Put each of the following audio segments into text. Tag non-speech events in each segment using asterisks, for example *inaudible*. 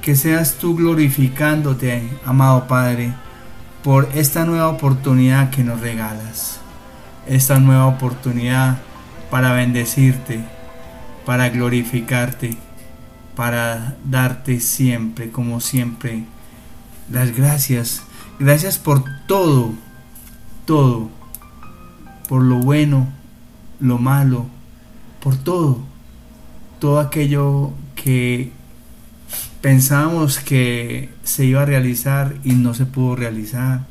que seas tú glorificándote, amado Padre, por esta nueva oportunidad que nos regalas. Esta nueva oportunidad para bendecirte, para glorificarte, para darte siempre, como siempre, las gracias. Gracias por todo, todo, por lo bueno, lo malo, por todo, todo aquello que pensábamos que se iba a realizar y no se pudo realizar,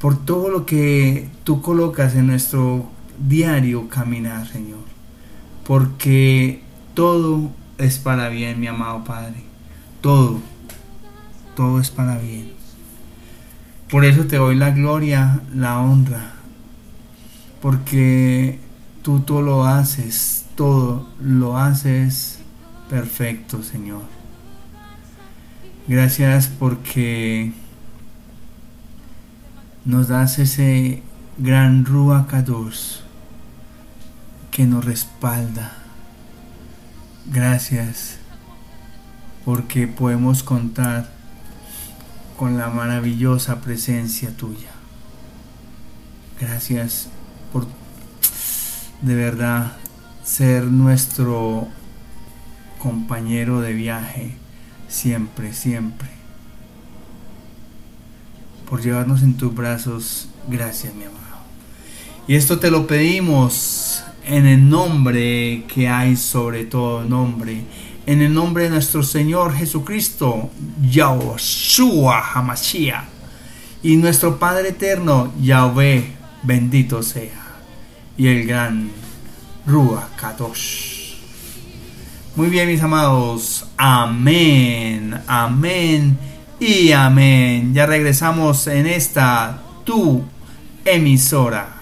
por todo lo que tú colocas en nuestro diario caminar, Señor, porque todo es para bien, mi amado Padre, todo, todo es para bien. Por eso te doy la gloria, la honra, porque tú todo lo haces, todo lo haces perfecto, Señor. Gracias porque nos das ese gran Ruach que nos respalda. Gracias porque podemos contar con la maravillosa presencia tuya. Gracias por de verdad ser nuestro compañero de viaje siempre, siempre. Por llevarnos en tus brazos. Gracias, mi amado. Y esto te lo pedimos en el nombre que hay sobre todo nombre. En el nombre de nuestro Señor Jesucristo, Yahushua Hamashiach. Y nuestro Padre eterno, Yahweh, bendito sea. Y el gran Ruach Kadosh. Muy bien, mis amados. Amén, amén y amén. Ya regresamos en esta tu emisora.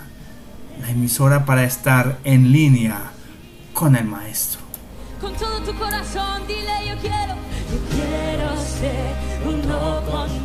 La emisora para estar en línea con el maestro. Con todo tu corazón, dile yo quiero, yo quiero ser uno contigo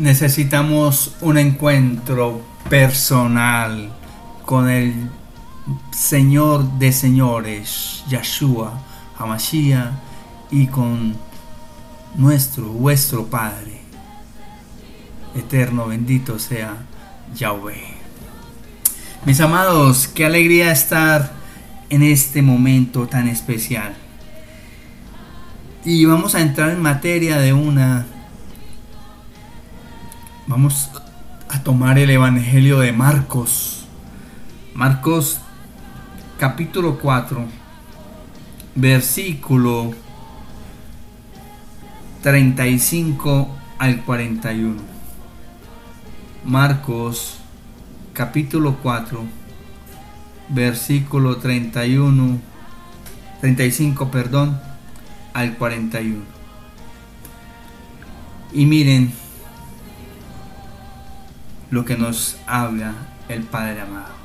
Necesitamos un encuentro personal con el Señor de señores, Yahshua, Hamashiach, y con nuestro, vuestro Padre. Eterno, bendito sea Yahweh. Mis amados, qué alegría estar en este momento tan especial. Y vamos a entrar en materia de una Vamos a tomar el Evangelio de Marcos. Marcos capítulo 4, versículo 35 al 41. Marcos capítulo 4, versículo 31, 35, perdón, al 41. Y miren, lo que nos habla el Padre amado.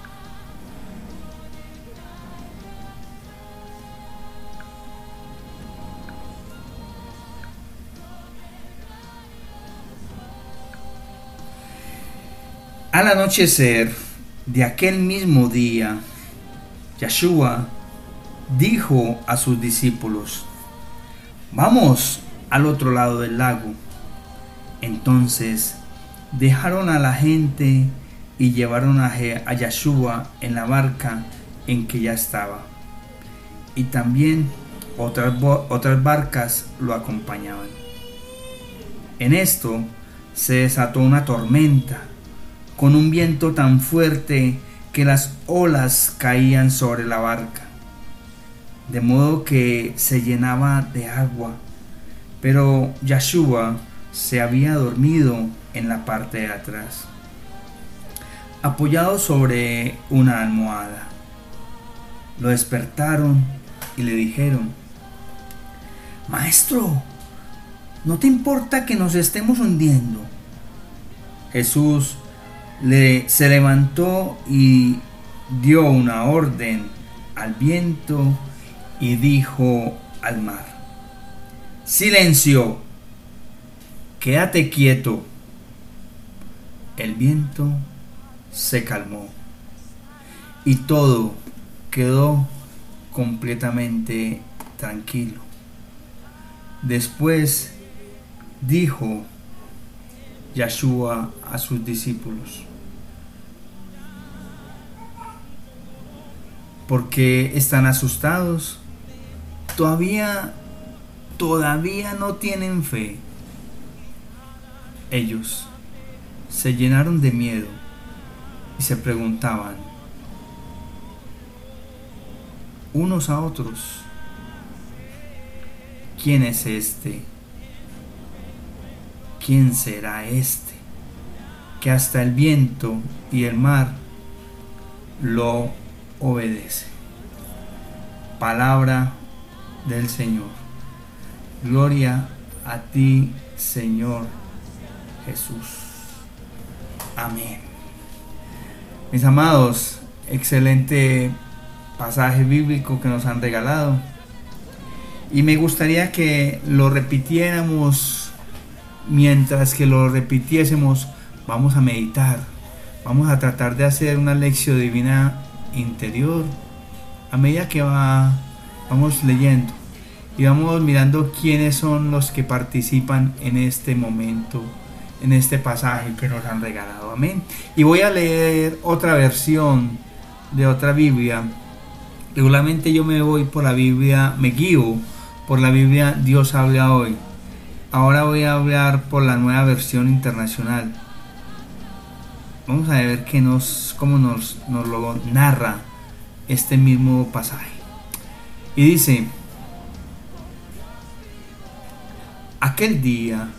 Al anochecer de aquel mismo día, Yeshua dijo a sus discípulos, vamos al otro lado del lago. Entonces dejaron a la gente y llevaron a, a en la barca en que ya estaba. Y también otras, otras barcas lo acompañaban. En esto se desató una tormenta, con un viento tan fuerte que las olas caían sobre la barca, de modo que se llenaba de agua. Pero Yeshua se había dormido en la parte de atrás, apoyado sobre una almohada. Lo despertaron y le dijeron, Maestro, ¿no te importa que nos estemos hundiendo? Jesús le, se levantó y dio una orden al viento y dijo al mar, Silencio, quédate quieto. El viento se calmó y todo quedó completamente tranquilo. Después dijo Yeshua a sus discípulos, ¿por qué están asustados? Todavía, todavía no tienen fe. Ellos se llenaron de miedo y se preguntaban unos a otros, ¿quién es este? ¿Quién será este? Que hasta el viento y el mar lo obedece. Palabra del Señor. Gloria a ti, Señor Jesús. Amén. Mis amados, excelente pasaje bíblico que nos han regalado. Y me gustaría que lo repitiéramos mientras que lo repitiésemos. Vamos a meditar. Vamos a tratar de hacer una lección divina interior a medida que va, vamos leyendo y vamos mirando quiénes son los que participan en este momento en este pasaje que nos han regalado. Amén. Y voy a leer otra versión de otra Biblia. Regularmente yo me voy por la Biblia, me guío por la Biblia Dios habla hoy. Ahora voy a hablar por la nueva versión internacional. Vamos a ver qué nos, cómo nos, nos lo narra este mismo pasaje. Y dice, aquel día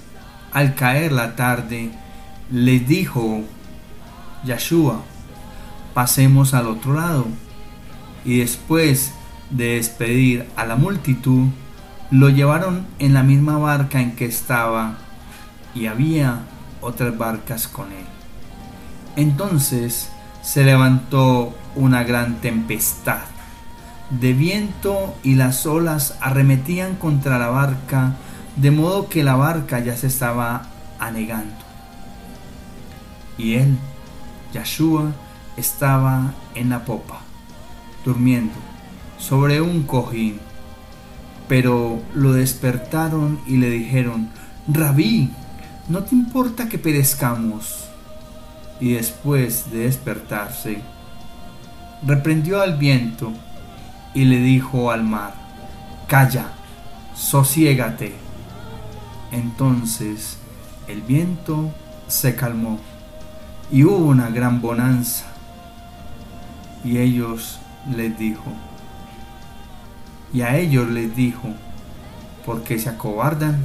al caer la tarde, le dijo Yeshua, pasemos al otro lado. Y después de despedir a la multitud, lo llevaron en la misma barca en que estaba y había otras barcas con él. Entonces se levantó una gran tempestad de viento y las olas arremetían contra la barca de modo que la barca ya se estaba anegando. Y él, Yeshua, estaba en la popa, durmiendo, sobre un cojín. Pero lo despertaron y le dijeron, Rabí, ¿no te importa que perezcamos? Y después de despertarse, reprendió al viento y le dijo al mar, Calla, sosiégate. Entonces el viento se calmó y hubo una gran bonanza. Y ellos les dijo, y a ellos les dijo, porque se acobardan,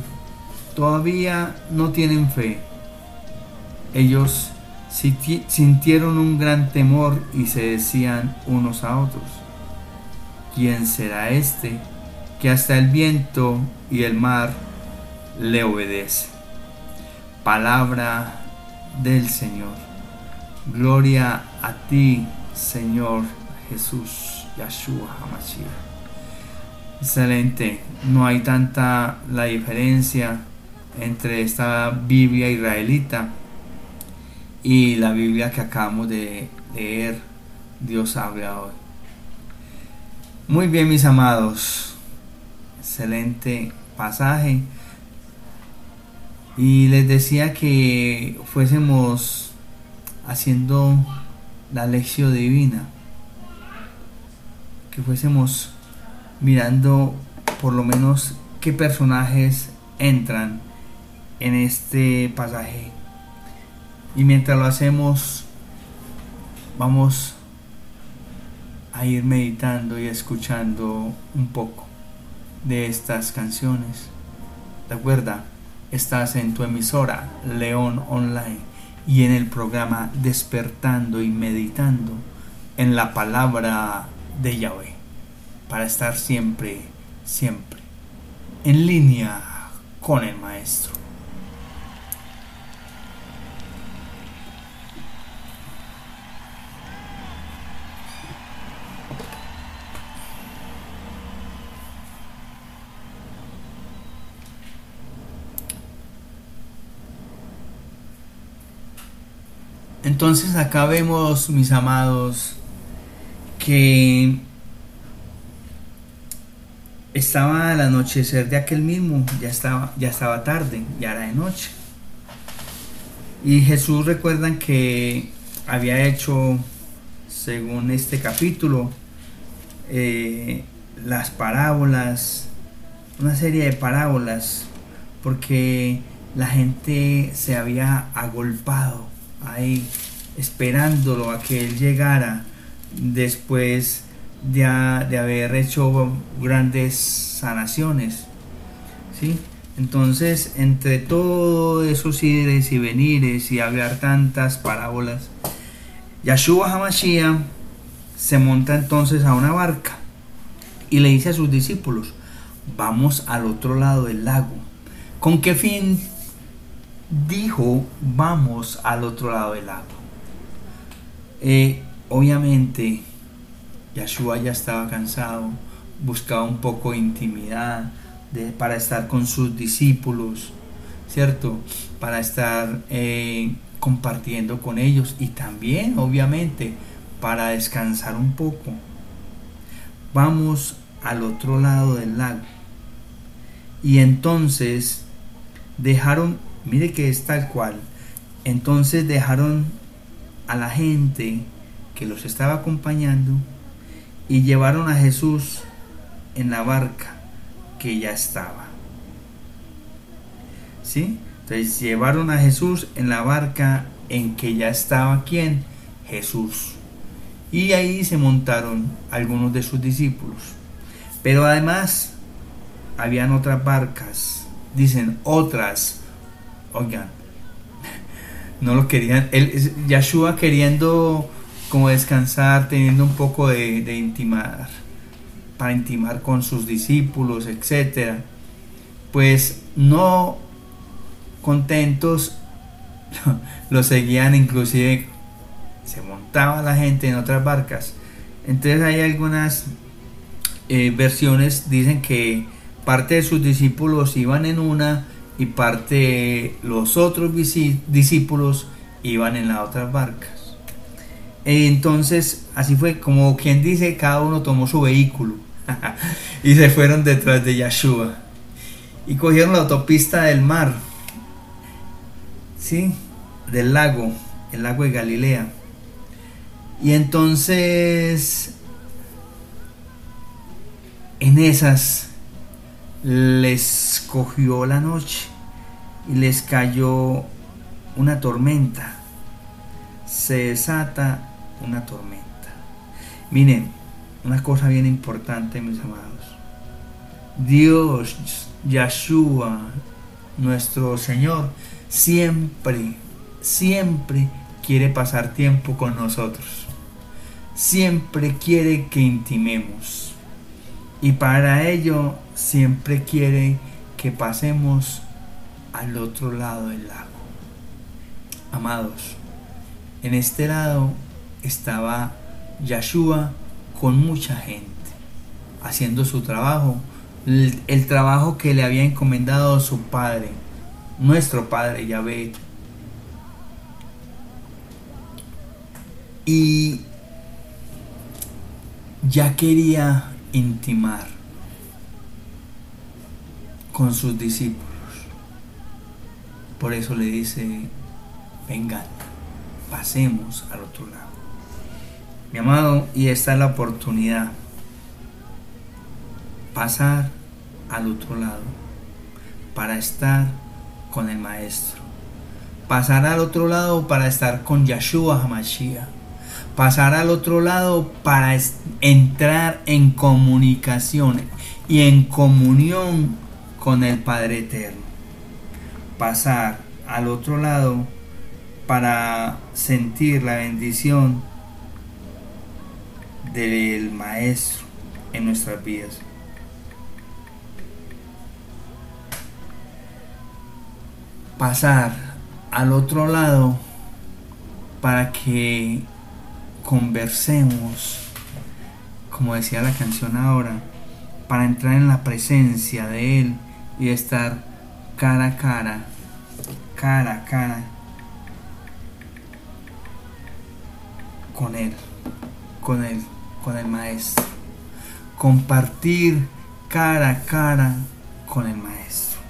todavía no tienen fe. Ellos sintieron un gran temor y se decían unos a otros, ¿quién será este que hasta el viento y el mar le obedece. Palabra del Señor. Gloria a ti, Señor Jesús, Yahshua HaMashiach. Excelente. No hay tanta la diferencia entre esta Biblia israelita y la Biblia que acabamos de leer. Dios habla hoy. Muy bien, mis amados. Excelente pasaje. Y les decía que fuésemos haciendo la lección divina, que fuésemos mirando por lo menos qué personajes entran en este pasaje. Y mientras lo hacemos, vamos a ir meditando y escuchando un poco de estas canciones. Recuerda, estás en tu emisora León Online y en el programa Despertando y Meditando en la palabra de Yahweh para estar siempre, siempre en línea con el Maestro. Entonces acá vemos, mis amados, que estaba al anochecer de aquel mismo, ya estaba, ya estaba tarde, ya era de noche. Y Jesús recuerdan que había hecho, según este capítulo, eh, las parábolas, una serie de parábolas, porque la gente se había agolpado ahí esperándolo a que él llegara después de, de haber hecho grandes sanaciones. ¿sí? Entonces, entre todos esos ires y venires y hablar tantas parábolas, Yahshua Hamashiach se monta entonces a una barca y le dice a sus discípulos, vamos al otro lado del lago. ¿Con qué fin dijo, vamos al otro lado del lago. Eh, obviamente, Yahshua ya estaba cansado, buscaba un poco de intimidad de, para estar con sus discípulos, ¿cierto? Para estar eh, compartiendo con ellos y también, obviamente, para descansar un poco. Vamos al otro lado del lago. Y entonces dejaron Mire que es tal cual. Entonces dejaron a la gente que los estaba acompañando y llevaron a Jesús en la barca que ya estaba. ¿Sí? Entonces llevaron a Jesús en la barca en que ya estaba quién? Jesús. Y ahí se montaron algunos de sus discípulos. Pero además habían otras barcas, dicen otras oigan, no lo querían, él, Yahshua queriendo como descansar, teniendo un poco de, intimar, para intimar con sus discípulos, etc. Pues no contentos, *laughs* lo seguían inclusive, se montaba la gente en otras barcas. Entonces hay algunas eh, versiones, dicen que parte de sus discípulos iban en una y parte los otros discípulos iban en las otras barcas. Entonces, así fue como quien dice, cada uno tomó su vehículo *laughs* y se fueron detrás de Yahshua y cogieron la autopista del mar, ¿sí? Del lago, el lago de Galilea. Y entonces, en esas les cogió la noche y les cayó una tormenta. Se desata una tormenta. Miren, una cosa bien importante, mis amados. Dios, Yahshua, nuestro Señor, siempre, siempre quiere pasar tiempo con nosotros. Siempre quiere que intimemos. Y para ello siempre quiere que pasemos al otro lado del lago. Amados, en este lado estaba Yahshua con mucha gente, haciendo su trabajo, el, trabajo que le había encomendado su padre, nuestro padre Yahvé. Y ya quería intimar con sus discípulos. Por eso le dice, vengan, pasemos al otro lado. Mi amado, y esta es la oportunidad. Pasar al otro lado para estar con el Maestro. Pasar al otro lado para estar con Yahshua Hamashiach. Pasar al otro lado para entrar en comunicación y en comunión con el Padre Eterno. Pasar al otro lado para sentir la bendición del Maestro en nuestras vidas. Pasar al otro lado para que conversemos, como decía la canción ahora, para entrar en la presencia de Él y estar cara a cara, cara a cara con Él, con Él, con el Maestro. Compartir cara a cara con el Maestro.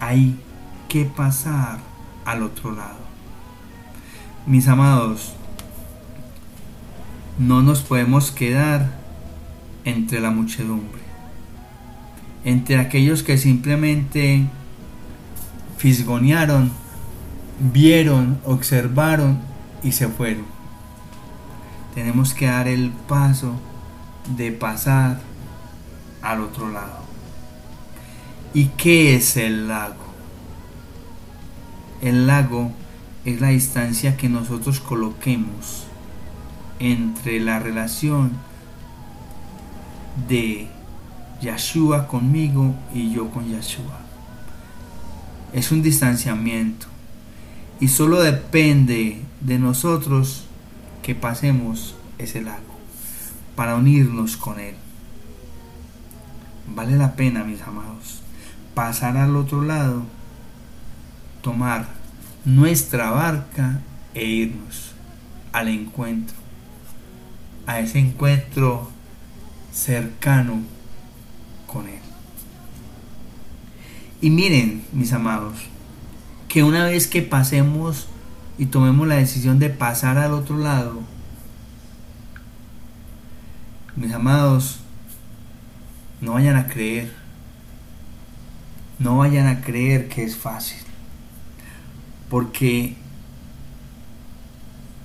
Hay que pasar al otro lado. Mis amados, no nos podemos quedar entre la muchedumbre, entre aquellos que simplemente fisgonearon, vieron, observaron y se fueron. Tenemos que dar el paso de pasar al otro lado. ¿Y qué es el lago? El lago es la distancia que nosotros coloquemos entre la relación de Yeshua conmigo y yo con Yeshua. Es un distanciamiento y solo depende de nosotros que pasemos ese lago para unirnos con Él. Vale la pena, mis amados, pasar al otro lado, tomar nuestra barca e irnos al encuentro, a ese encuentro cercano con Él. Y miren, mis amados, que una vez que pasemos y tomemos la decisión de pasar al otro lado, mis amados, no vayan a creer, no vayan a creer que es fácil. Porque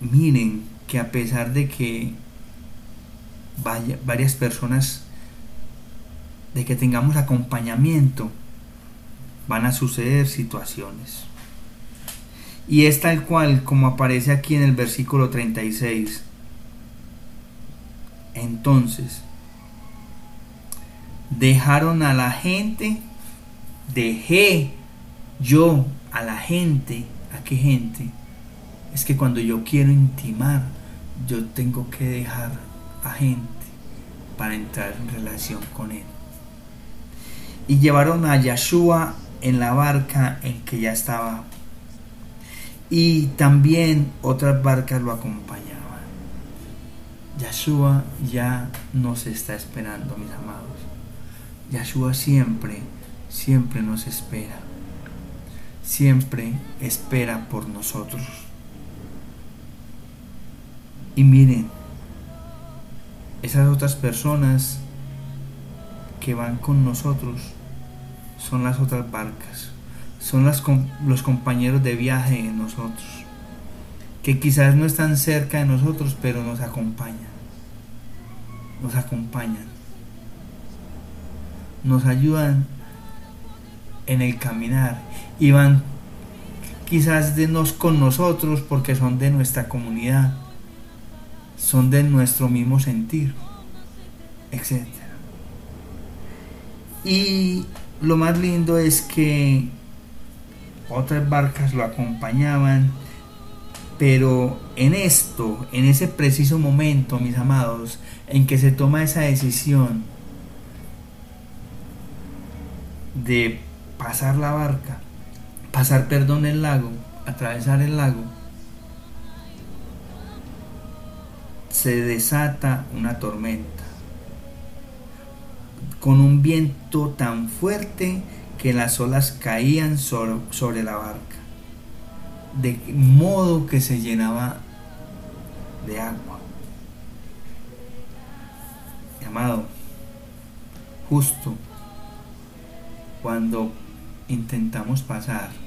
miren que a pesar de que vaya, varias personas, de que tengamos acompañamiento, van a suceder situaciones. Y es tal cual como aparece aquí en el versículo 36. Entonces, dejaron a la gente, dejé yo a la gente ¿A qué gente? Es que cuando yo quiero intimar, yo tengo que dejar a gente para entrar en relación con él. Y llevaron a Yeshua en la barca en que ya estaba. Y también otras barcas lo acompañaban. Yeshua ya nos está esperando, mis amados. Yeshua siempre, siempre nos espera siempre espera por nosotros. Y miren, esas otras personas que van con nosotros son las otras barcas, son los compañeros de viaje de nosotros, que quizás no están cerca de nosotros, pero nos acompañan, nos acompañan, nos ayudan en el caminar y van quizás de nos con nosotros porque son de nuestra comunidad, son de nuestro mismo sentir, etc. Y lo más lindo es que otras barcas lo acompañaban, pero en esto, en ese preciso momento, mis amados, en que se toma esa decisión de pasar la barca, pasar, perdón, el lago, atravesar el lago, se desata una tormenta con un viento tan fuerte que las olas caían sobre, sobre la barca, de modo que se llenaba de agua. Amado, justo cuando intentamos pasar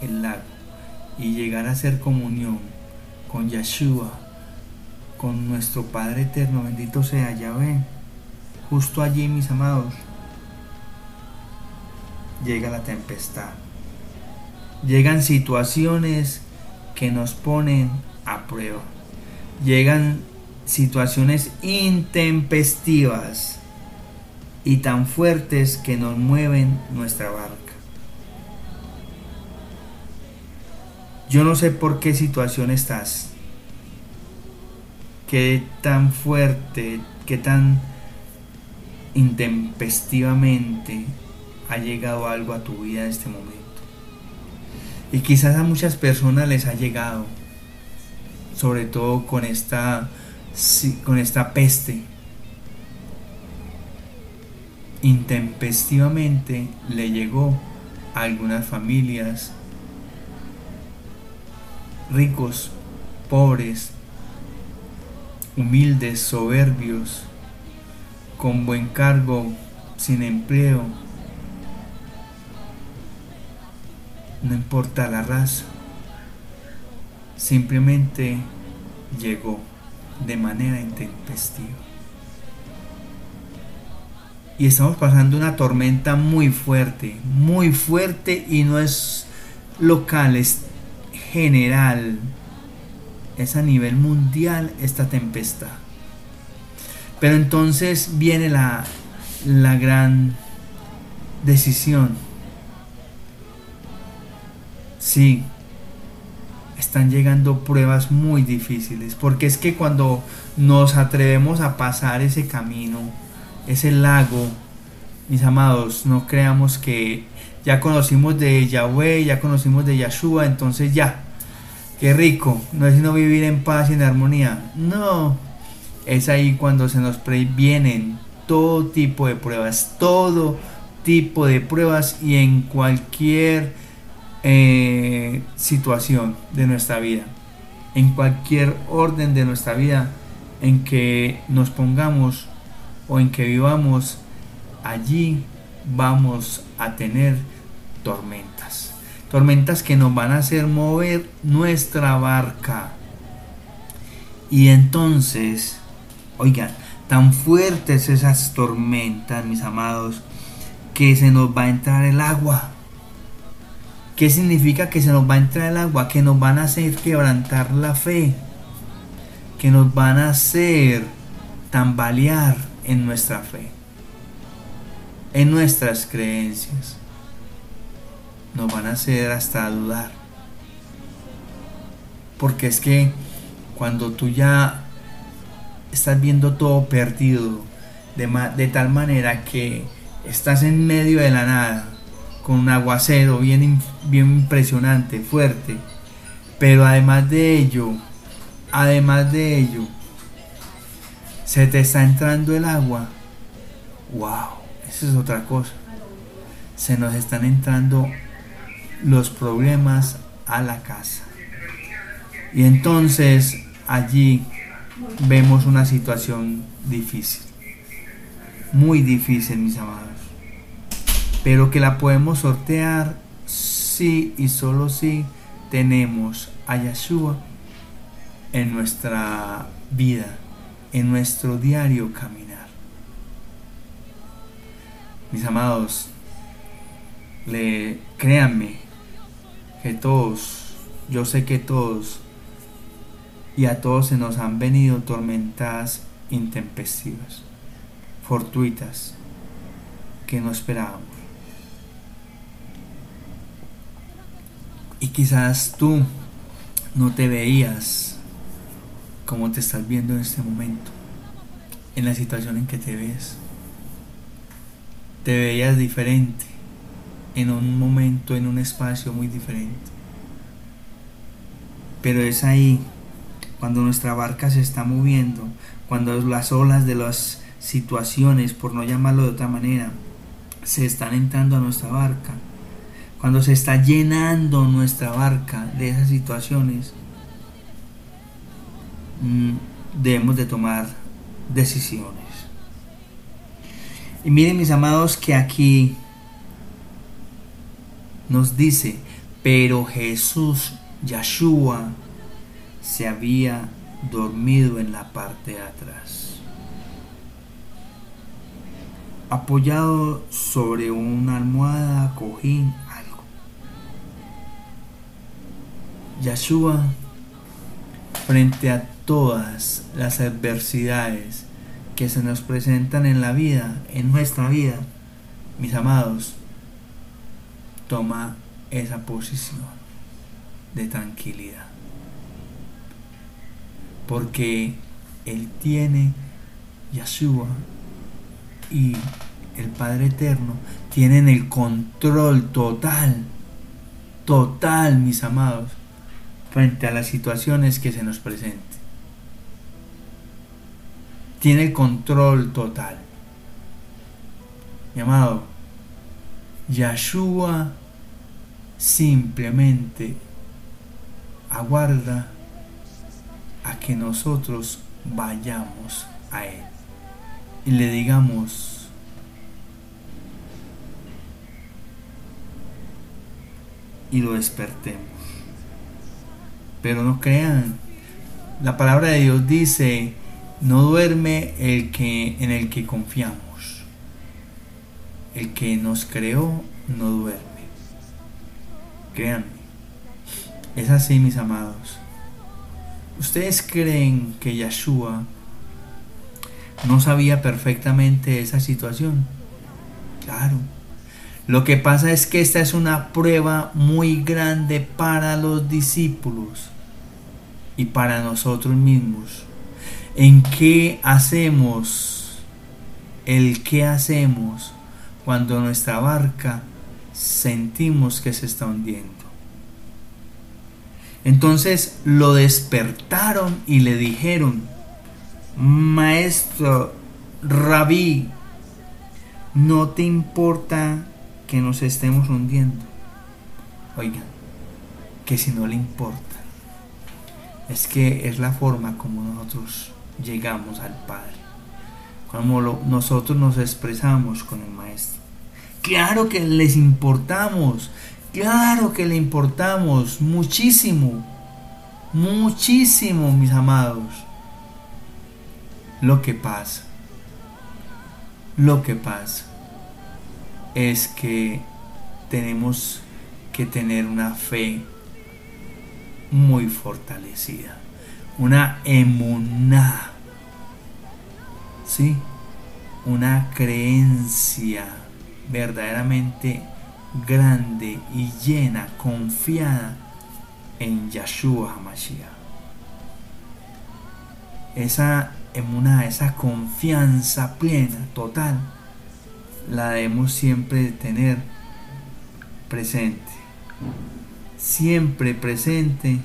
el lago y llegar a hacer comunión con Yeshua, con nuestro Padre eterno, bendito sea Yahvé, justo allí, mis amados, llega la tempestad. Llegan situaciones que nos ponen a prueba. Llegan situaciones intempestivas y tan fuertes que nos mueven nuestra barca. Yo no sé por qué situación estás, qué tan fuerte, qué tan intempestivamente ha llegado algo a tu vida en este momento. Y quizás a muchas personas les ha llegado, sobre todo con esta, con esta peste. Intempestivamente le llegó a algunas familias, ricos, pobres, humildes, soberbios, con buen cargo, sin empleo, no importa la raza, simplemente llegó de manera intempestiva. Y estamos pasando una tormenta muy fuerte, muy fuerte y no es local, general, es a nivel mundial esta tempestad. Pero entonces viene la, la gran decisión Sí, están llegando pruebas muy difíciles, porque es que cuando nos atrevemos a pasar ese camino, ese lago, mis amados, no creamos que ya conocimos de Yahweh, ya conocimos de Yahshua, entonces ya, qué rico, no es sino vivir en paz y en armonía. No, es ahí cuando se nos vienen todo tipo de pruebas, todo tipo de pruebas y en cualquier eh, situación de nuestra vida, en cualquier orden de nuestra vida en que nos pongamos o en que vivamos, allí vamos a tener tormentas. Tormentas que nos van a hacer mover nuestra barca. Y entonces, oigan, tan fuertes esas tormentas, mis amados, que se nos va a entrar el agua ¿Qué significa que se nos va a entrar el agua? Que nos van a hacer quebrantar la fe. Que nos van a hacer tambalear en nuestra fe. En nuestras creencias. Nos van a hacer hasta dudar. Porque es que cuando tú ya estás viendo todo perdido, de, de tal manera que estás en medio de la nada, con un aguacero bien, bien impresionante, fuerte. Pero además de ello, además de ello, se te está entrando el agua. ¡Wow! Es otra cosa. Se nos están entrando los problemas a la casa. Y entonces allí vemos una situación difícil. Muy difícil, mis amados pero que la podemos sortear si y solo si tenemos a Yeshua en nuestra vida, en nuestro diario caminar. Mis amados, le, créanme que todos, yo sé que todos, y a todos se nos han venido tormentas intempestivas, fortuitas, que no esperábamos. Y quizás tú no te veías como te estás viendo en este momento, en la situación en que te ves. Te veías diferente, en un momento, en un espacio muy diferente. Pero es ahí, cuando nuestra barca se está moviendo, cuando las olas de las situaciones, por no llamarlo de otra manera, se están entrando a nuestra barca, cuando se está llenando nuestra barca de esas situaciones, mm, debemos de tomar decisiones. Y miren mis amados que aquí nos dice, pero Jesús, Yeshua, se había dormido en la parte de atrás. Apoyado sobre una almohada, cojín, algo. Yeshua, frente a todas las adversidades que se nos presentan en la vida, en nuestra vida, mis amados, toma esa posición de tranquilidad. Porque Él tiene, Yeshua y el Padre Eterno tienen el control total, total, mis amados, frente a las situaciones que se nos presenten. Tiene control total. Mi amado, Yeshua simplemente aguarda a que nosotros vayamos a Él y le digamos, y lo despertemos. Pero no crean, la palabra de Dios dice, no duerme el que en el que confiamos. El que nos creó no duerme. Créanme. Es así, mis amados. ¿Ustedes creen que Yeshua no sabía perfectamente esa situación? Claro. Lo que pasa es que esta es una prueba muy grande para los discípulos y para nosotros mismos. ¿En qué hacemos? El qué hacemos cuando nuestra barca sentimos que se está hundiendo. Entonces lo despertaron y le dijeron, Maestro, rabí, ¿no te importa que nos estemos hundiendo? Oigan, que si no le importa, es que es la forma como nosotros llegamos al Padre, como nosotros nos expresamos con el Maestro. Claro que les importamos, claro que le importamos muchísimo, muchísimo, mis amados. Lo que pasa, lo que pasa es que tenemos que tener una fe muy fortalecida, una emuná, ¿sí? Una creencia verdaderamente grande y llena, confiada en Yahshua HaMashiach. Esa emuná, esa confianza plena, total, la debemos siempre tener presente. Siempre presente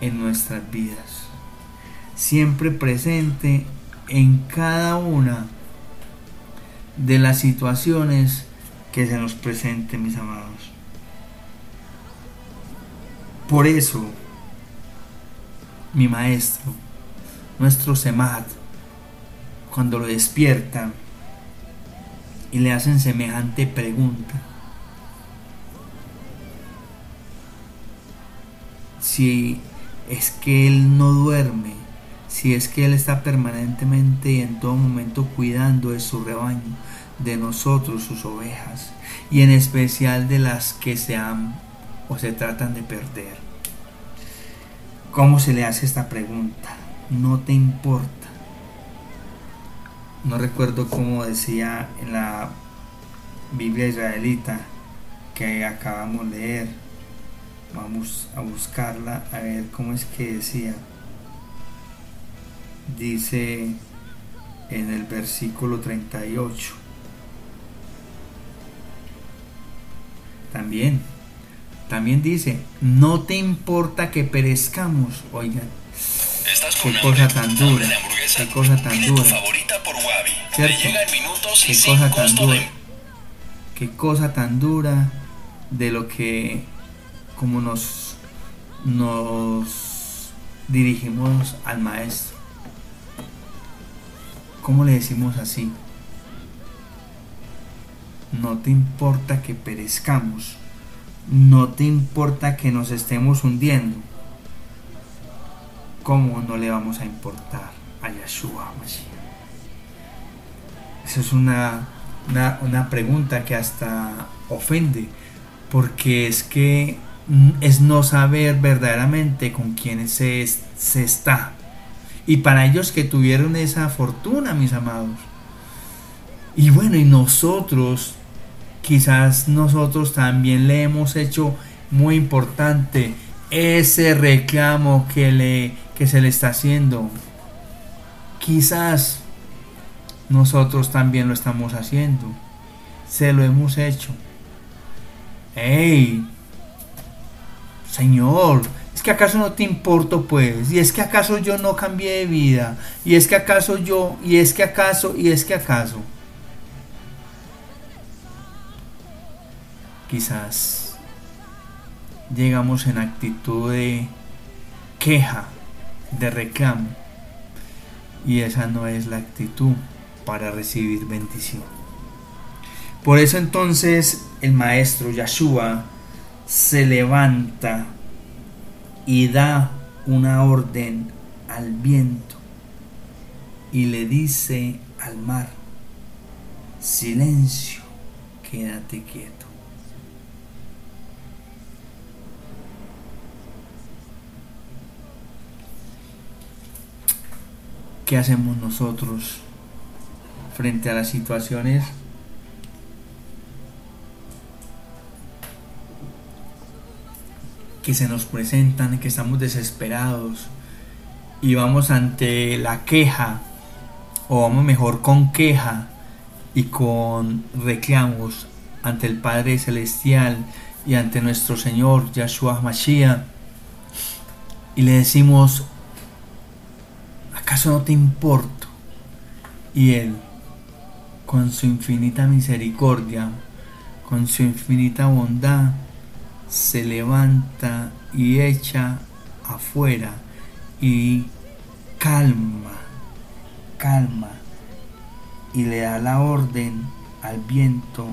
en nuestras vidas. Siempre presente en cada una de las situaciones que se nos presenten, mis amados. Por eso, mi maestro, nuestro Semad, cuando lo despiertan y le hacen semejante pregunta, si es que él no duerme, si es que Él está permanentemente y en todo momento cuidando de su rebaño, de nosotros, sus ovejas, y en especial de las que se han o se tratan de perder. ¿Cómo se le hace esta pregunta? No te importa. No recuerdo cómo decía en la Biblia israelita que acabamos de leer. Vamos a buscarla a ver cómo es que decía dice en el versículo 38. También, también dice, no te importa que perezcamos, oigan. Qué cosa tan dura, qué cosa tan dura. ¿Cierto? Qué cosa tan dura. Qué cosa tan dura de lo que como nos nos dirigimos al maestro. ¿Cómo le decimos así? No te importa que perezcamos. No te importa que nos estemos hundiendo. ¿cómo no le vamos a importar a Yahshua Mashiach? Esa es una, una, una pregunta que hasta ofende, porque es que es no saber verdaderamente con quién se, se está. Y para ellos que tuvieron esa fortuna, mis amados. Y bueno, y nosotros, quizás nosotros también le hemos hecho muy importante ese reclamo que, le, que se le está haciendo. Quizás nosotros también lo estamos haciendo. Se lo hemos hecho. ¡Ey! Señor, ¿es que acaso no te importo pues? ¿Y es que acaso yo no cambié de vida? ¿Y es que acaso yo? ¿Y es que acaso? ¿Y es que acaso? Quizás llegamos en actitud de queja, de reclamo. Y esa no es la actitud para recibir bendición. Por eso entonces el maestro Yahshua se levanta y da una orden al viento y le dice al mar, silencio, quédate quieto. ¿Qué hacemos nosotros frente a las situaciones que se nos presentan, que estamos desesperados y vamos ante la queja, o vamos mejor con queja y con reclamos ante el Padre Celestial y ante nuestro Señor Yahshua Mashiach y le decimos, ¿acaso no te importo? Y Él, con su infinita misericordia, con su infinita bondad, se levanta y echa afuera y calma, calma y le da la orden al viento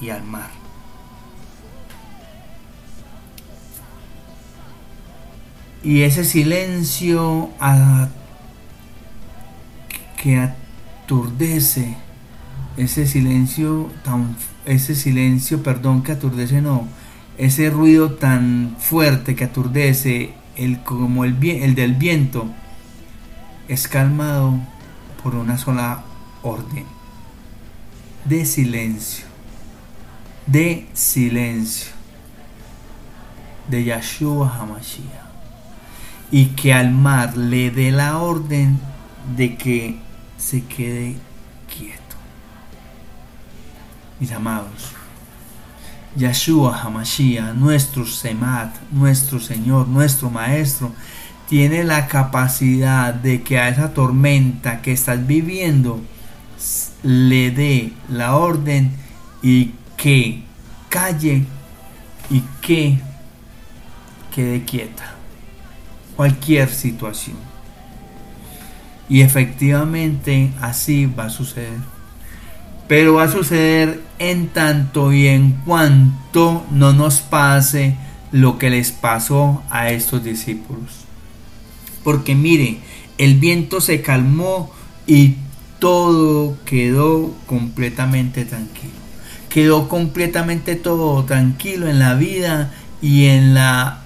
y al mar. Y ese silencio que aturdece, ese silencio tan, ese silencio, perdón, que aturdece no, ese ruido tan fuerte que aturdece, el, como el, el del viento, es calmado por una sola orden de silencio, de silencio, de Yahshua Hamashiach. Y que al mar le dé la orden de que se quede quieto. Mis amados, Yahshua Hamashiach, nuestro Semat, nuestro Señor, nuestro Maestro, tiene la capacidad de que a esa tormenta que estás viviendo le dé la orden y que calle y que quede quieta. Cualquier situación. Y efectivamente así va a suceder. Pero va a suceder en tanto y en cuanto no nos pase lo que les pasó a estos discípulos. Porque mire, el viento se calmó y todo quedó completamente tranquilo. Quedó completamente todo tranquilo en la vida y en la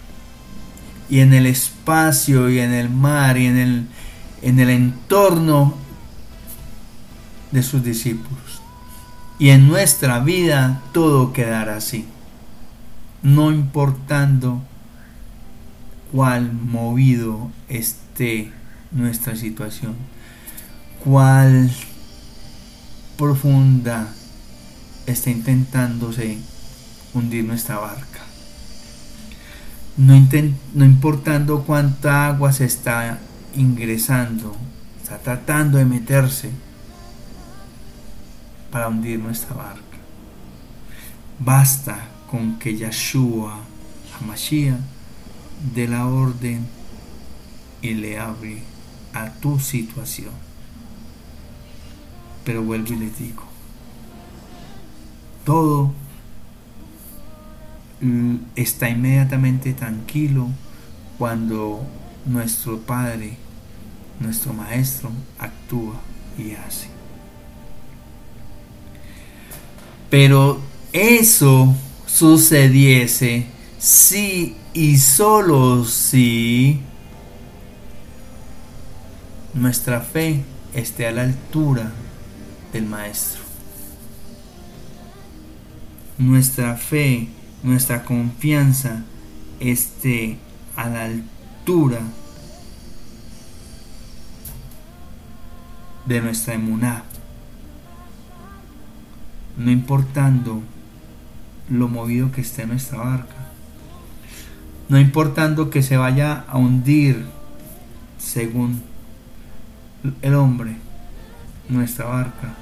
y en el espacio y en el mar y en el en el entorno de sus discípulos y en nuestra vida todo quedará así, no importando cuál movido esté nuestra situación, cuál profunda esté intentándose hundir nuestra barca. No, no importando cuánta agua se está ingresando, está tratando de meterse para hundir nuestra barca. Basta con que Yahshua Hamashiach dé la orden y le abre a tu situación. Pero vuelvo y les digo, todo está inmediatamente tranquilo cuando nuestro Padre, nuestro Maestro, actúa y hace. Pero eso sucediese si y solo si nuestra fe esté a la altura del Maestro. Nuestra fe, nuestra confianza esté a la altura de nuestra emuná. No importando lo movido que esté nuestra barca. No importando que se vaya a hundir según el hombre, nuestra barca.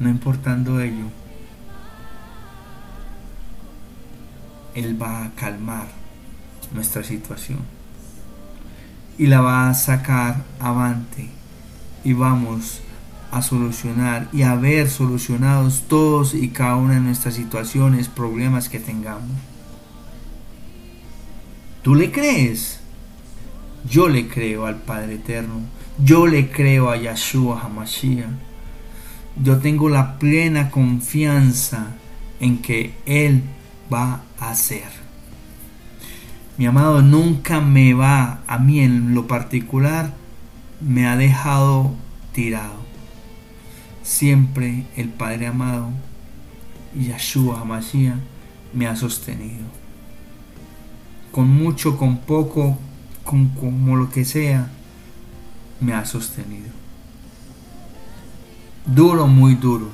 No importando ello, Él va a calmar nuestra situación y la va a sacar avante y vamos a solucionar y a ver solucionados todos y cada una de nuestras situaciones, problemas que tengamos. ¿Tú le crees? Yo le creo al Padre Eterno. Yo le creo a Yahshua Hamashiach. Yo tengo la plena confianza en que Él va a hacer. Mi amado nunca me va, a mí en lo particular, me ha dejado tirado. Siempre el Padre amado, Yahshua Hamashiach, me ha sostenido. Con mucho, con poco, con como lo que sea, me ha sostenido. Duro, muy duro,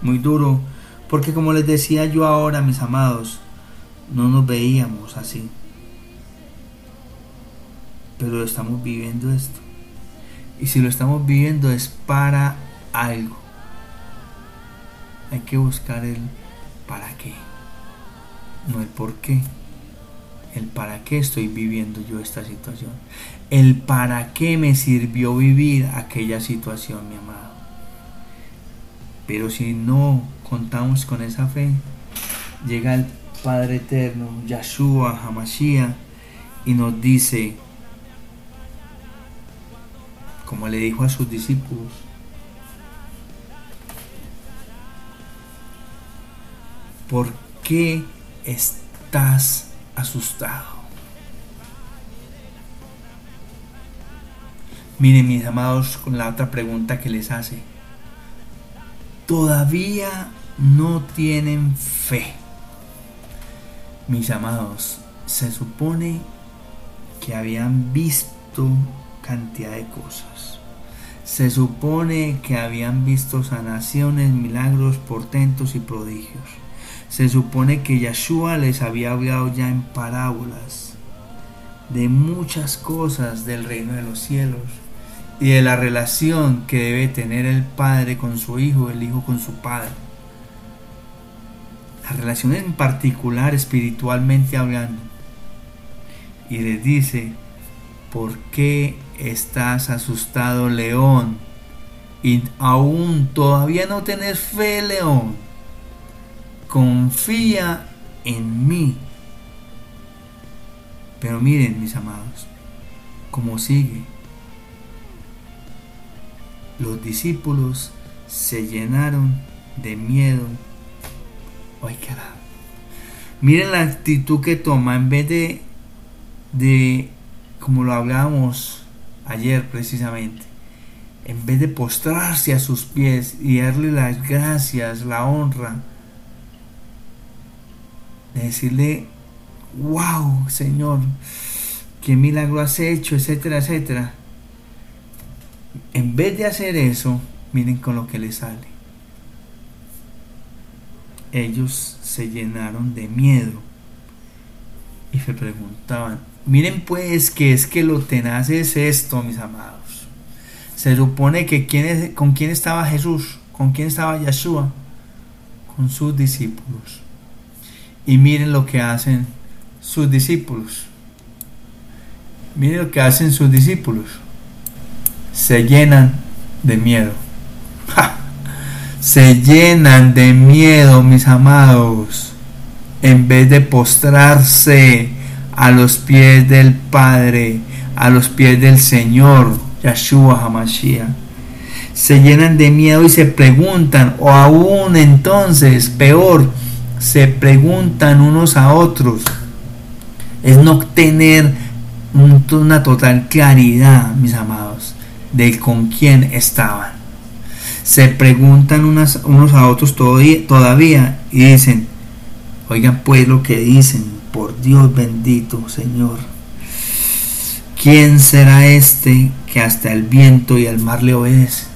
muy duro, porque como les decía yo ahora, mis amados, no nos veíamos así. Pero estamos viviendo esto. Y si lo estamos viviendo es para algo. Hay que buscar el para qué, no el por qué el para qué estoy viviendo yo esta situación, el para qué me sirvió vivir aquella situación, mi amado. Pero si no contamos con esa fe, llega el Padre Eterno, Yahshua, Hamashiach, y nos dice, como le dijo a sus discípulos, ¿por qué estás asustado. Miren mis amados con la otra pregunta que les hace. Todavía no tienen fe. Mis amados, se supone que habían visto cantidad de cosas. Se supone que habían visto sanaciones, milagros, portentos y prodigios se supone que Yeshua les había hablado ya en parábolas de muchas cosas del reino de los cielos y de la relación que debe tener el padre con su hijo, el hijo con su padre. La relación en particular espiritualmente hablando. Y les dice, ¿por qué estás asustado, león? Y aún todavía no tenés fe, león confía en mí. Pero miren, mis amados, cómo sigue. Los discípulos se llenaron de miedo. Ay, caramba. Miren la actitud que toma en vez de, de, como lo hablábamos ayer precisamente, en vez de postrarse a sus pies y darle las gracias, la honra, de decirle, wow, Señor, qué milagro has hecho, etcétera, etcétera. En vez de hacer eso, miren con lo que les sale. Ellos se llenaron de miedo y se preguntaban, miren pues que es que lo tenaz es esto, mis amados. Se supone que quién con quién estaba Jesús, con quién estaba Yeshua, con sus discípulos. Y miren lo que hacen sus discípulos. Miren lo que hacen sus discípulos. Se llenan de miedo. *laughs* Se llenan de miedo, mis amados. En vez de postrarse a los pies del Padre, a los pies del Señor, Yahshua Hamashiach. Se llenan de miedo y se preguntan, o aún entonces, peor, se preguntan unos a otros. Es no tener una total claridad, mis amados, de con quién estaban. Se preguntan unos a otros todavía y dicen, oigan pues lo que dicen, por Dios bendito Señor. ¿Quién será este que hasta el viento y el mar le obedece?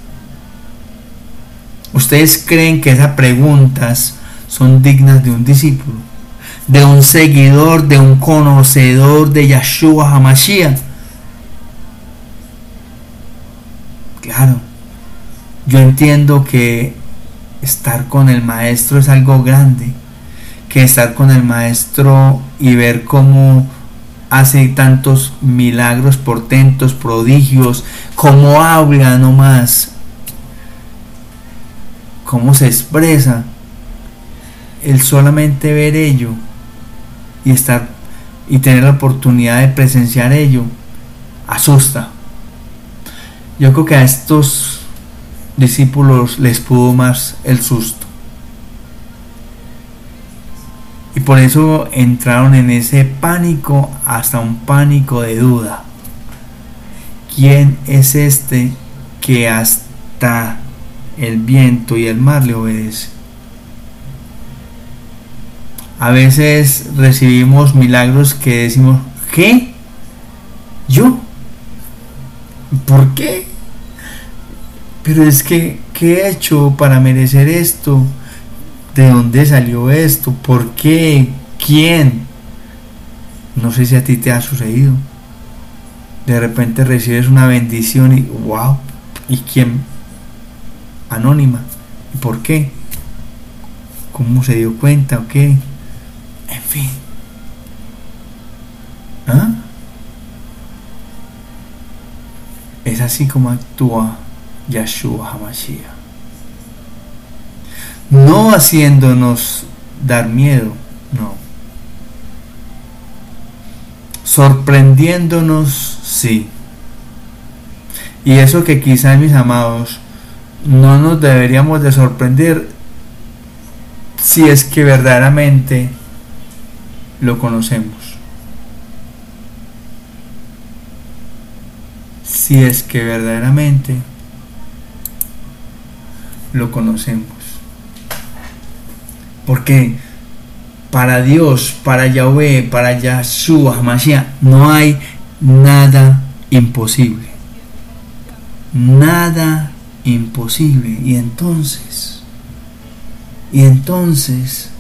¿Ustedes creen que esas preguntas son dignas de un discípulo? ¿De un seguidor, de un conocedor de Yahshua Hamashiach? Claro, yo entiendo que estar con el maestro es algo grande, que estar con el maestro y ver cómo hace tantos milagros, portentos, prodigios, cómo habla nomás, cómo se expresa. El solamente ver ello y estar y tener la oportunidad de presenciar ello asusta. Yo creo que a estos discípulos les pudo más el susto. Y por eso entraron en ese pánico hasta un pánico de duda. ¿Quién es este que hasta el viento y el mar le obedece? A veces recibimos milagros que decimos, ¿qué? ¿Yo? ¿Por qué? Pero es que, ¿qué he hecho para merecer esto? ¿De dónde salió esto? ¿Por qué? ¿Quién? No sé si a ti te ha sucedido. De repente recibes una bendición y wow. ¿Y quién? Anónima. ¿Y por qué? ¿Cómo se dio cuenta o qué? En fin. ¿Ah? Es así como actúa Yahshua HaMashiach no haciéndonos dar miedo, no. Sorprendiéndonos, sí. Y eso que quizás, mis amados, no nos deberíamos de sorprender si es que verdaderamente lo conocemos. Si es que verdaderamente lo conocemos. Porque para Dios, para Yahweh, para Yahshua, Mashiach, no hay nada imposible. Nada imposible. Y entonces, y entonces,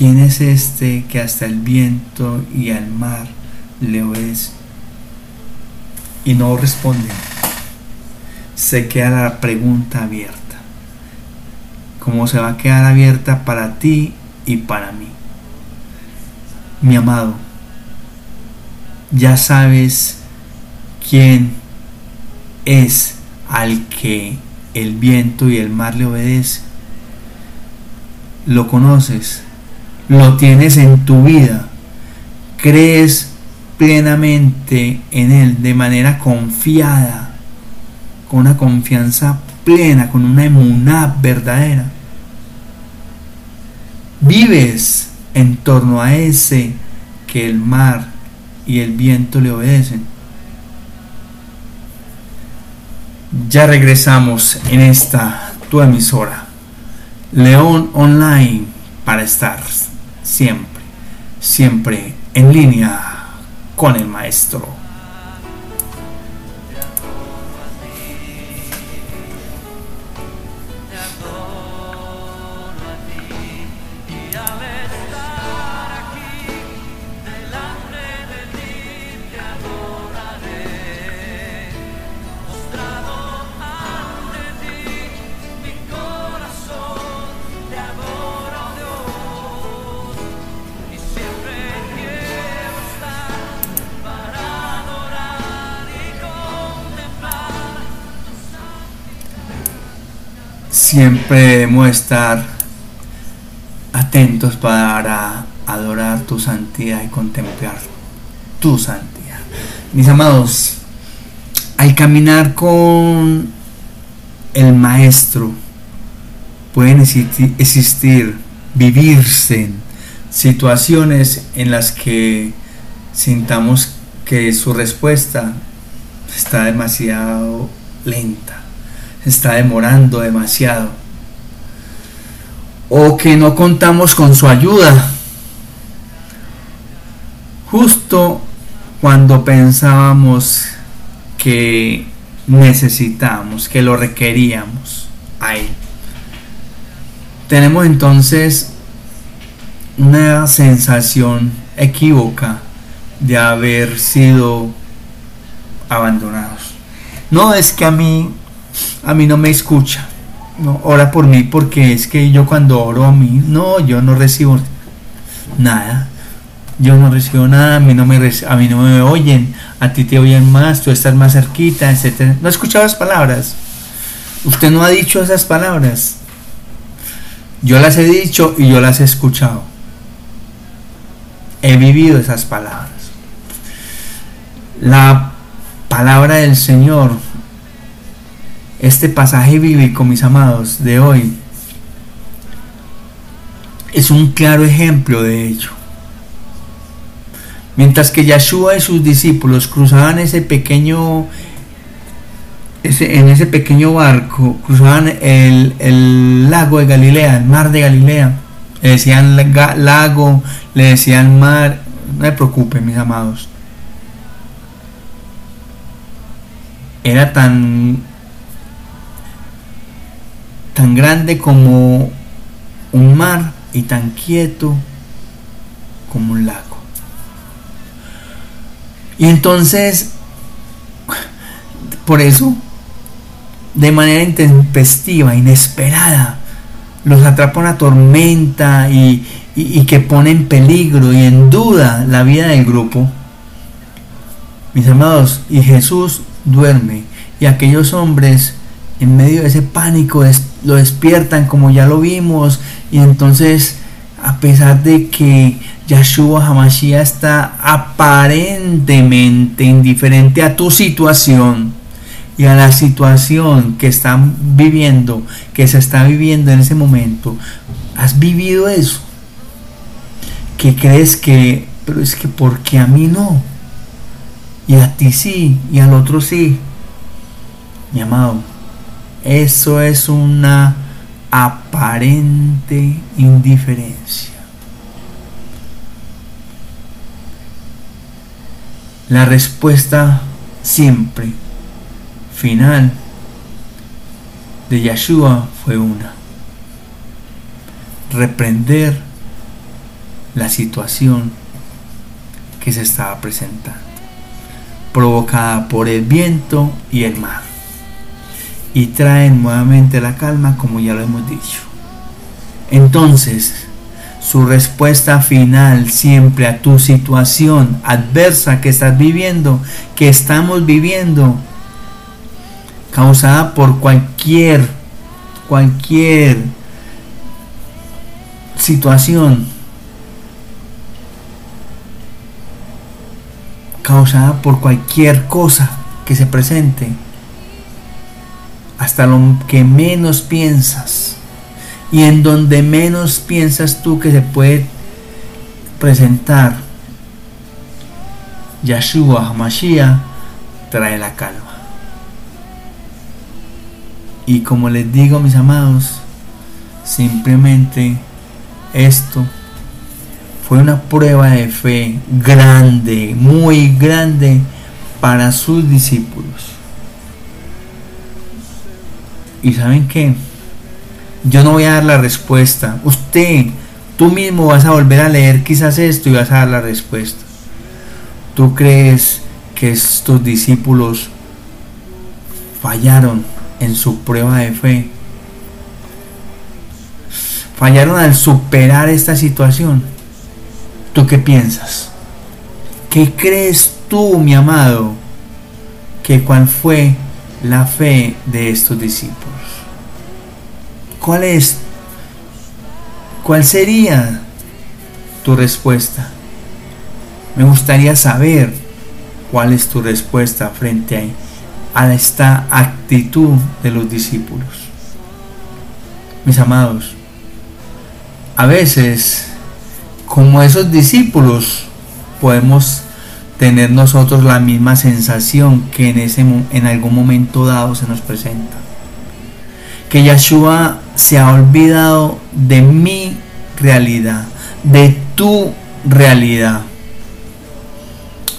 ¿quién es este que hasta el viento y al mar le obedece? Y no responde. Se queda la pregunta abierta como se va a quedar abierta para ti y para mí. Mi amado, ya sabes quién es al que el viento y el mar le obedece. Lo conoces, lo tienes en tu vida, crees plenamente en él de manera confiada, con una confianza plena, con una emuná verdadera. Vives en torno a ese que el mar y el viento le obedecen. Ya regresamos en esta tu emisora, León Online, para estar siempre, siempre en línea con el maestro. Siempre debemos estar atentos para adorar tu santidad y contemplar tu santidad. Mis amados, al caminar con el Maestro, pueden existir, vivirse situaciones en las que sintamos que su respuesta está demasiado lenta, está demorando demasiado, o que no contamos con su ayuda. Justo cuando pensábamos que necesitamos, que lo requeríamos a. Tenemos entonces una sensación equívoca de haber sido abandonados. No es que a mí a mí no me escucha. No, ora por mí porque es que yo cuando oro a mí, no, yo no recibo nada. Yo no recibo nada, a mí no me a mí no me oyen, a ti te oyen más, tú estás más cerquita, etcétera. No he escuchado las palabras. Usted no ha dicho esas palabras. Yo las he dicho y yo las he escuchado. He vivido esas palabras. La palabra del Señor, este pasaje bíblico, mis amados, de hoy, es un claro ejemplo de ello. Mientras que Yeshua y sus discípulos cruzaban ese pequeño, en ese pequeño barco, cruzaban el, el lago de Galilea, el mar de Galilea, le decían lago, le decían mar, no me preocupen mis amados. Era tan tan grande como un mar y tan quieto como un lago. Y entonces, por eso, de manera intempestiva, inesperada, los atrapa una tormenta y, que pone en peligro y en duda la vida del grupo. Mis amados, y Jesús duerme y aquellos hombres en medio de ese pánico lo despiertan como ya lo vimos y entonces a pesar de que Yahshua Hamashiach está aparentemente indiferente a tu situación y a la situación que están viviendo, que se está viviendo en ese momento, has vivido eso, que crees que, pero es que porque a mí no, y a ti sí, y al otro sí, mi amado, eso es una aparente indiferencia. La respuesta siempre final de Yeshua fue una. Reprender la situación que se estaba presentando, provocada por el viento y el mar y traen nuevamente la calma como ya lo hemos dicho. Entonces, su respuesta final siempre a tu situación adversa que estás viviendo, que estamos viviendo, causada por cualquier, cualquier situación, causada por cualquier cosa que se presente, hasta lo que menos piensas y en donde menos piensas tú que se puede presentar Yeshua Hamashiach trae la calma. Y como les digo mis amados, simplemente esto fue una prueba de fe grande, muy grande para sus discípulos. Y saben qué? Yo no voy a dar la respuesta. Usted, tú mismo vas a volver a leer quizás esto y vas a dar la respuesta. ¿Tú crees que estos discípulos fallaron en su prueba de fe? Fallaron al superar esta situación. ¿Tú qué piensas? ¿Qué crees tú, mi amado, que cuál fue la fe de estos discípulos? ¿Cuál es? ¿Cuál sería tu respuesta. Me gustaría saber cuál es tu respuesta frente a esta actitud de los discípulos. Mis amados, a veces, como esos discípulos, podemos tener nosotros la misma sensación que en, ese, en algún momento dado se nos presenta. Que Yeshua se ha olvidado de mi realidad, de tu realidad.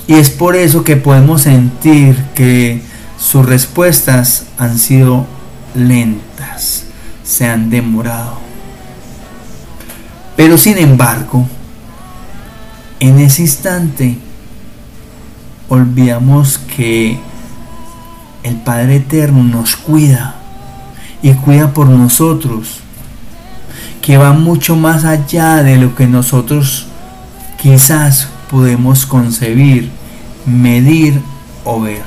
Y es por eso que podemos sentir que sus respuestas han sido lentas, se han demorado. Pero sin embargo, en ese instante, olvidamos que el Padre Eterno nos cuida y cuida por nosotros, que va mucho más allá de lo que nosotros quizás podemos concebir, medir o ver.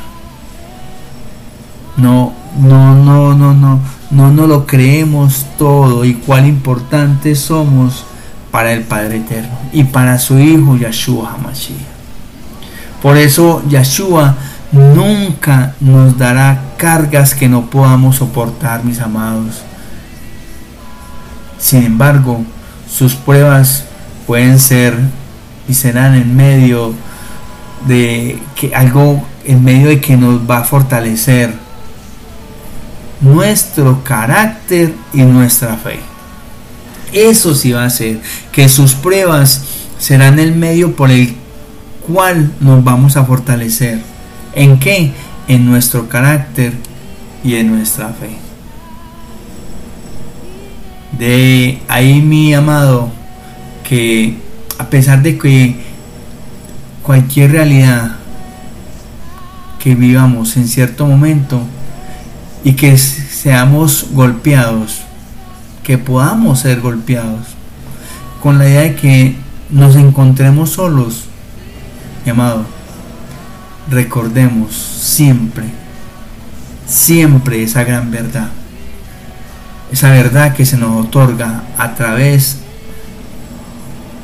No, no, no, no, no, no no lo creemos todo y cuán importantes somos para el Padre Eterno y para su Hijo Yahshua HaMashiach. Por eso Yeshua nunca nos dará cargas que no podamos soportar, mis amados. Sin embargo, sus pruebas pueden ser y serán en medio de que algo en medio de que nos va a fortalecer nuestro carácter y nuestra fe. Eso sí va a ser que sus pruebas serán el medio por el cuál nos vamos a fortalecer. ¿En qué? En nuestro carácter y en nuestra fe. De ahí mi amado, que a pesar de que cualquier realidad que vivamos en cierto momento y que seamos golpeados, que podamos ser golpeados, con la idea de que nos encontremos solos, mi amado, recordemos siempre, siempre esa gran verdad. Esa verdad que se nos otorga a través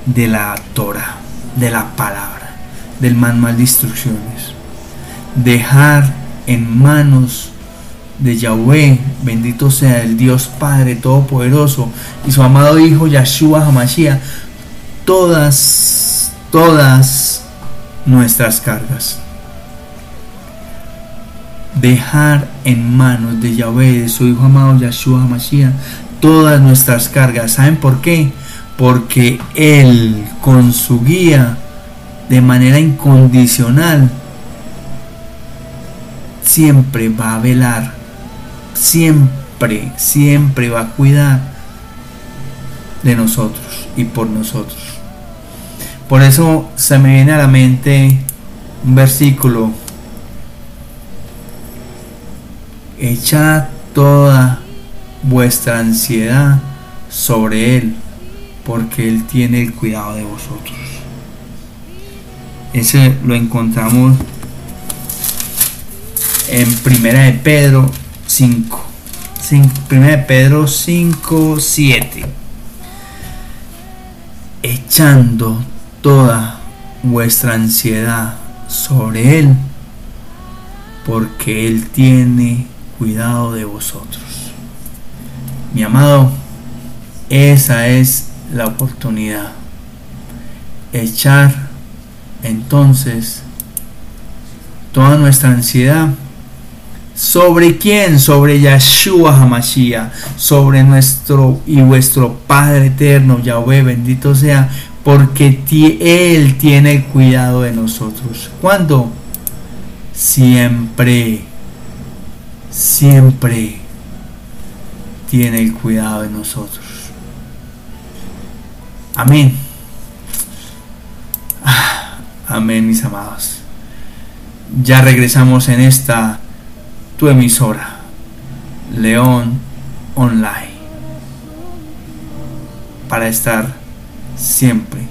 de la Torah, de la palabra, del manual de instrucciones. Dejar en manos de Yahweh, bendito sea el Dios Padre Todopoderoso y su amado Hijo Yahshua Hamashiach, todas, todas nuestras cargas. Dejar en manos de Yahweh, de su Hijo amado Yahshua Mashiach, todas nuestras cargas. ¿Saben por qué? Porque Él, con su guía, de manera incondicional, siempre va a velar, siempre, siempre va a cuidar de nosotros y por nosotros. Por eso se me viene a la mente un versículo. Echad toda vuestra ansiedad sobre Él, porque Él tiene el cuidado de vosotros. Ese lo encontramos en Primera de Pedro 5. Primera de Pedro 5, 7. Echando toda vuestra ansiedad sobre Él, porque Él tiene cuidado de vosotros. Mi amado, esa es la oportunidad. Echar entonces toda nuestra ansiedad ¿Sobre quién? Sobre Yahshua Hamashiach, sobre nuestro y vuestro Padre eterno, Yahweh, bendito sea, porque Él tiene el cuidado de nosotros. ¿Cuándo? Siempre, siempre tiene el cuidado de nosotros. Amén. Ah, amén, mis amados. Ya regresamos en esta tu emisora, León Online, para estar siempre,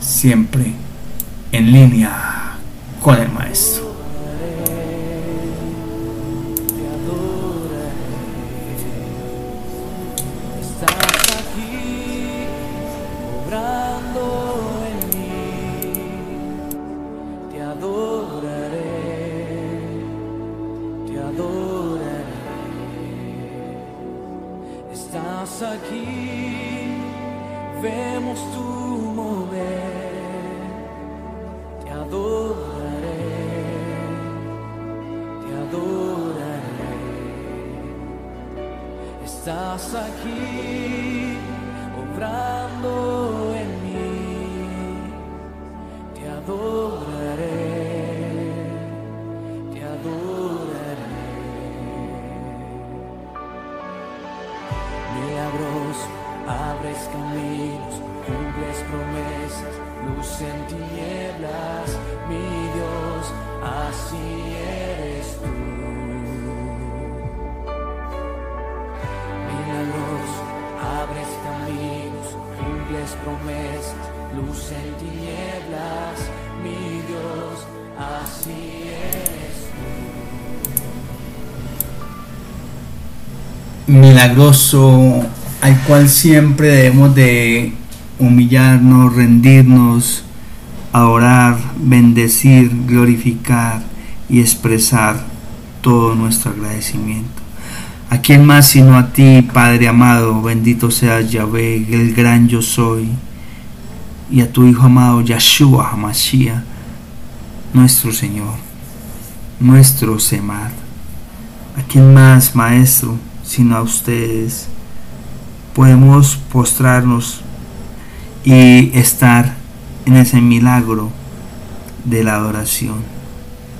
siempre en línea con el Maestro. Al cual siempre debemos de humillarnos, rendirnos, adorar, bendecir, glorificar y expresar todo nuestro agradecimiento. ¿A quién más sino a ti, Padre amado? Bendito seas Yahvé, el gran yo soy, y a tu Hijo amado Yahshua Hamashiach, nuestro Señor, nuestro Semad. ¿A quién más, Maestro? Sino a ustedes. Podemos postrarnos y estar en ese milagro de la adoración,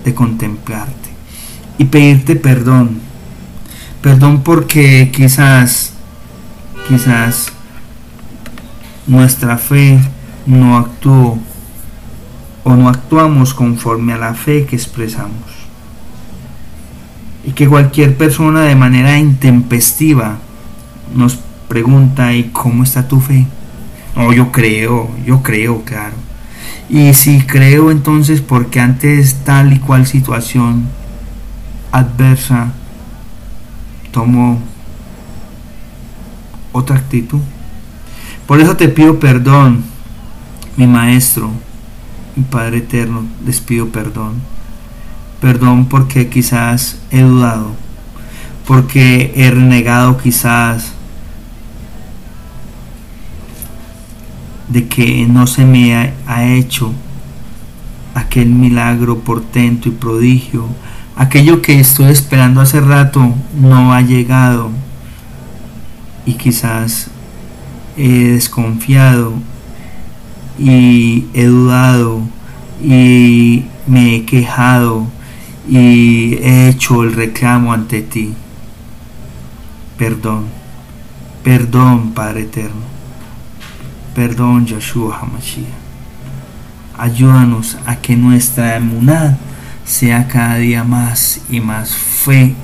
de contemplarte y pedirte perdón. Perdón porque quizás, quizás nuestra fe no actuó o no actuamos conforme a la fe que expresamos y que cualquier persona de manera intempestiva nos pregunta ¿y cómo está tu fe? No, yo creo, yo creo, claro. Y si creo entonces porque antes tal y cual situación adversa tomo otra actitud. Por eso te pido perdón, mi maestro, mi Padre eterno, les pido perdón Perdón porque quizás he dudado, porque he renegado quizás de que no se me ha, hecho aquel milagro, portento y prodigio. Aquello que estoy esperando hace rato no ha llegado y quizás he desconfiado y he dudado y me he quejado y he hecho el reclamo ante ti. Perdón, perdón Padre Eterno, perdón Yeshua HaMashiach. Ayúdanos a que nuestra emunad sea cada día más y más fe,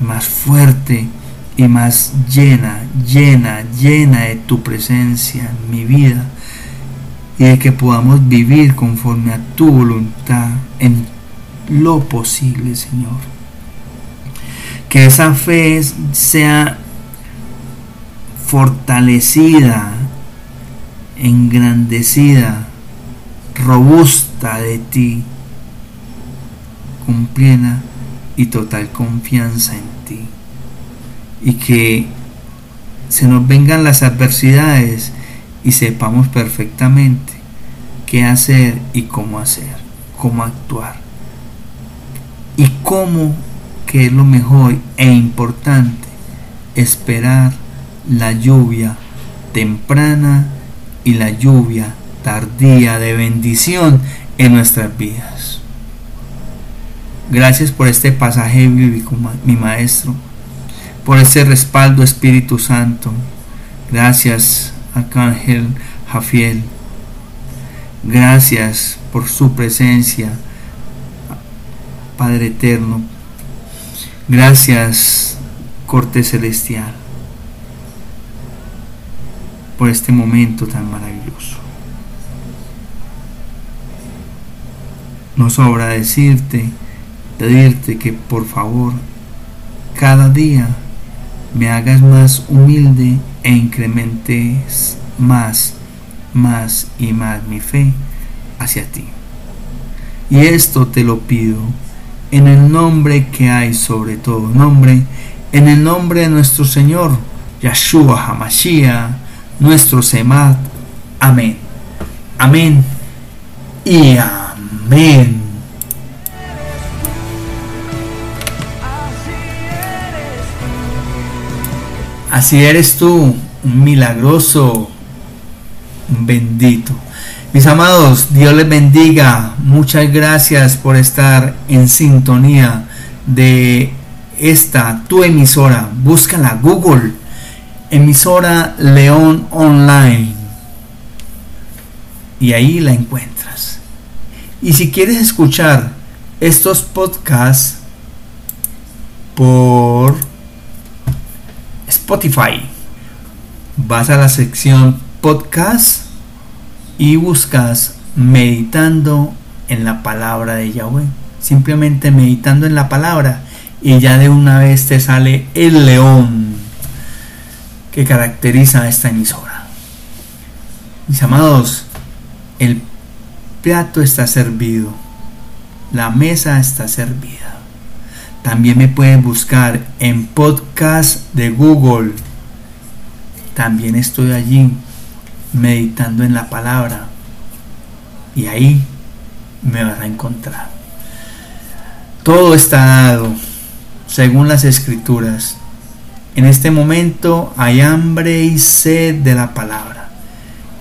más fuerte y más llena, llena, llena de tu presencia en mi vida y de que podamos vivir conforme a tu voluntad en lo posible, Señor. Que esa fe sea fortalecida, engrandecida, robusta de ti, con plena y total confianza en ti. Y que se nos vengan las adversidades y sepamos perfectamente qué hacer y cómo hacer, cómo actuar y cómo, que es lo mejor e importante, esperar la lluvia temprana y la lluvia tardía de bendición en nuestras vidas. Gracias por este pasaje bíblico, mi maestro, por este respaldo Espíritu Santo. Gracias, Arcángel Jafiel. Gracias por su presencia Padre eterno. Gracias, Corte Celestial, por este momento tan maravilloso. No sobra decirte, pedirte que por favor cada día me hagas más humilde e incrementes más, más y más mi fe hacia ti. Y esto te lo pido en el nombre que hay sobre todo nombre, en el nombre de nuestro Señor, Yeshua Hamashiach, nuestro Semat. Amén. Amén y amén. Así eres tú, milagroso, bendito. Mis amados, Dios les bendiga. Muchas gracias por estar en sintonía de esta tu emisora. Búscala Google. Emisora León Online. Y ahí la encuentras. Y si quieres escuchar estos podcasts por Spotify, vas a la sección podcast y buscas meditando en la palabra de Yahweh. Simplemente meditando en la palabra y ya de una vez te sale el león que caracteriza a esta emisora. Mis amados, el plato está servido, la mesa está servida. También me pueden buscar en podcast de Google. También estoy allí meditando en la palabra. Y ahí me vas a encontrar. Todo está dado según las escrituras. En este momento hay hambre y sed de la palabra.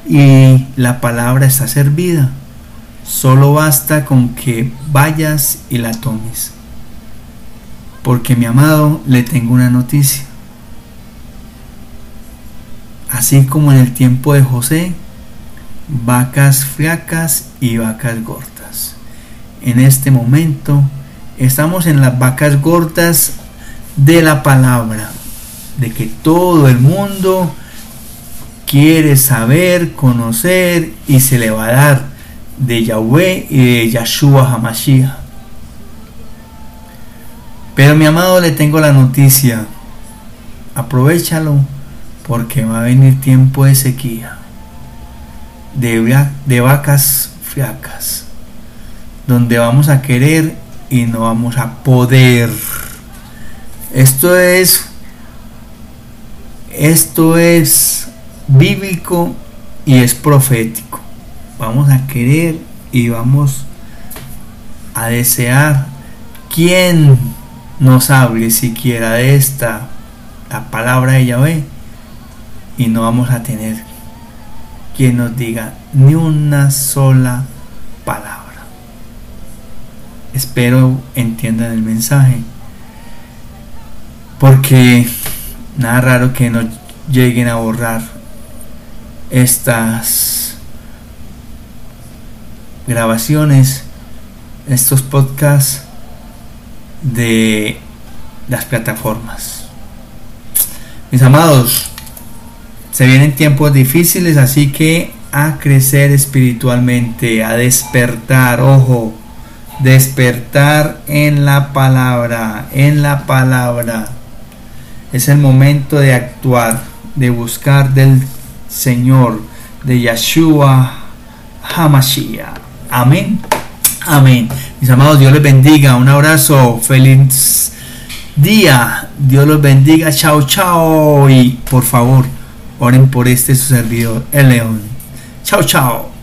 Y la palabra está servida. Solo basta con que vayas y la tomes. Porque mi amado, le tengo una noticia. Así como en el tiempo de José, vacas flacas y vacas gordas. En este momento estamos en las vacas gordas de la palabra, de que todo el mundo quiere saber, conocer y se le va a dar de Yahweh y de Yahshua Hamashiach. Pero mi amado le tengo la noticia, aprovechalo porque va a venir tiempo de sequía, de, vacas flacas, donde vamos a querer y no vamos a poder. Esto es, esto es bíblico y es profético. Vamos a querer y vamos a desear quien nos hable siquiera de esta la palabra de Yahvé y no vamos a tener quien nos diga ni una sola palabra. Espero entiendan el mensaje. Porque nada raro que no lleguen a borrar estas grabaciones, estos podcasts de las plataformas. Mis amados, se vienen tiempos difíciles, así que a crecer espiritualmente, a despertar, ojo, despertar en la palabra, en la palabra. Es el momento de actuar, de buscar del Señor, de Yeshua Hamashiach. Amén. Amén. Mis amados, Dios les bendiga. Un abrazo. Feliz día. Dios los bendiga. Chao, chao. Y por favor, Oren por este su servidor, el león. Chao, chao.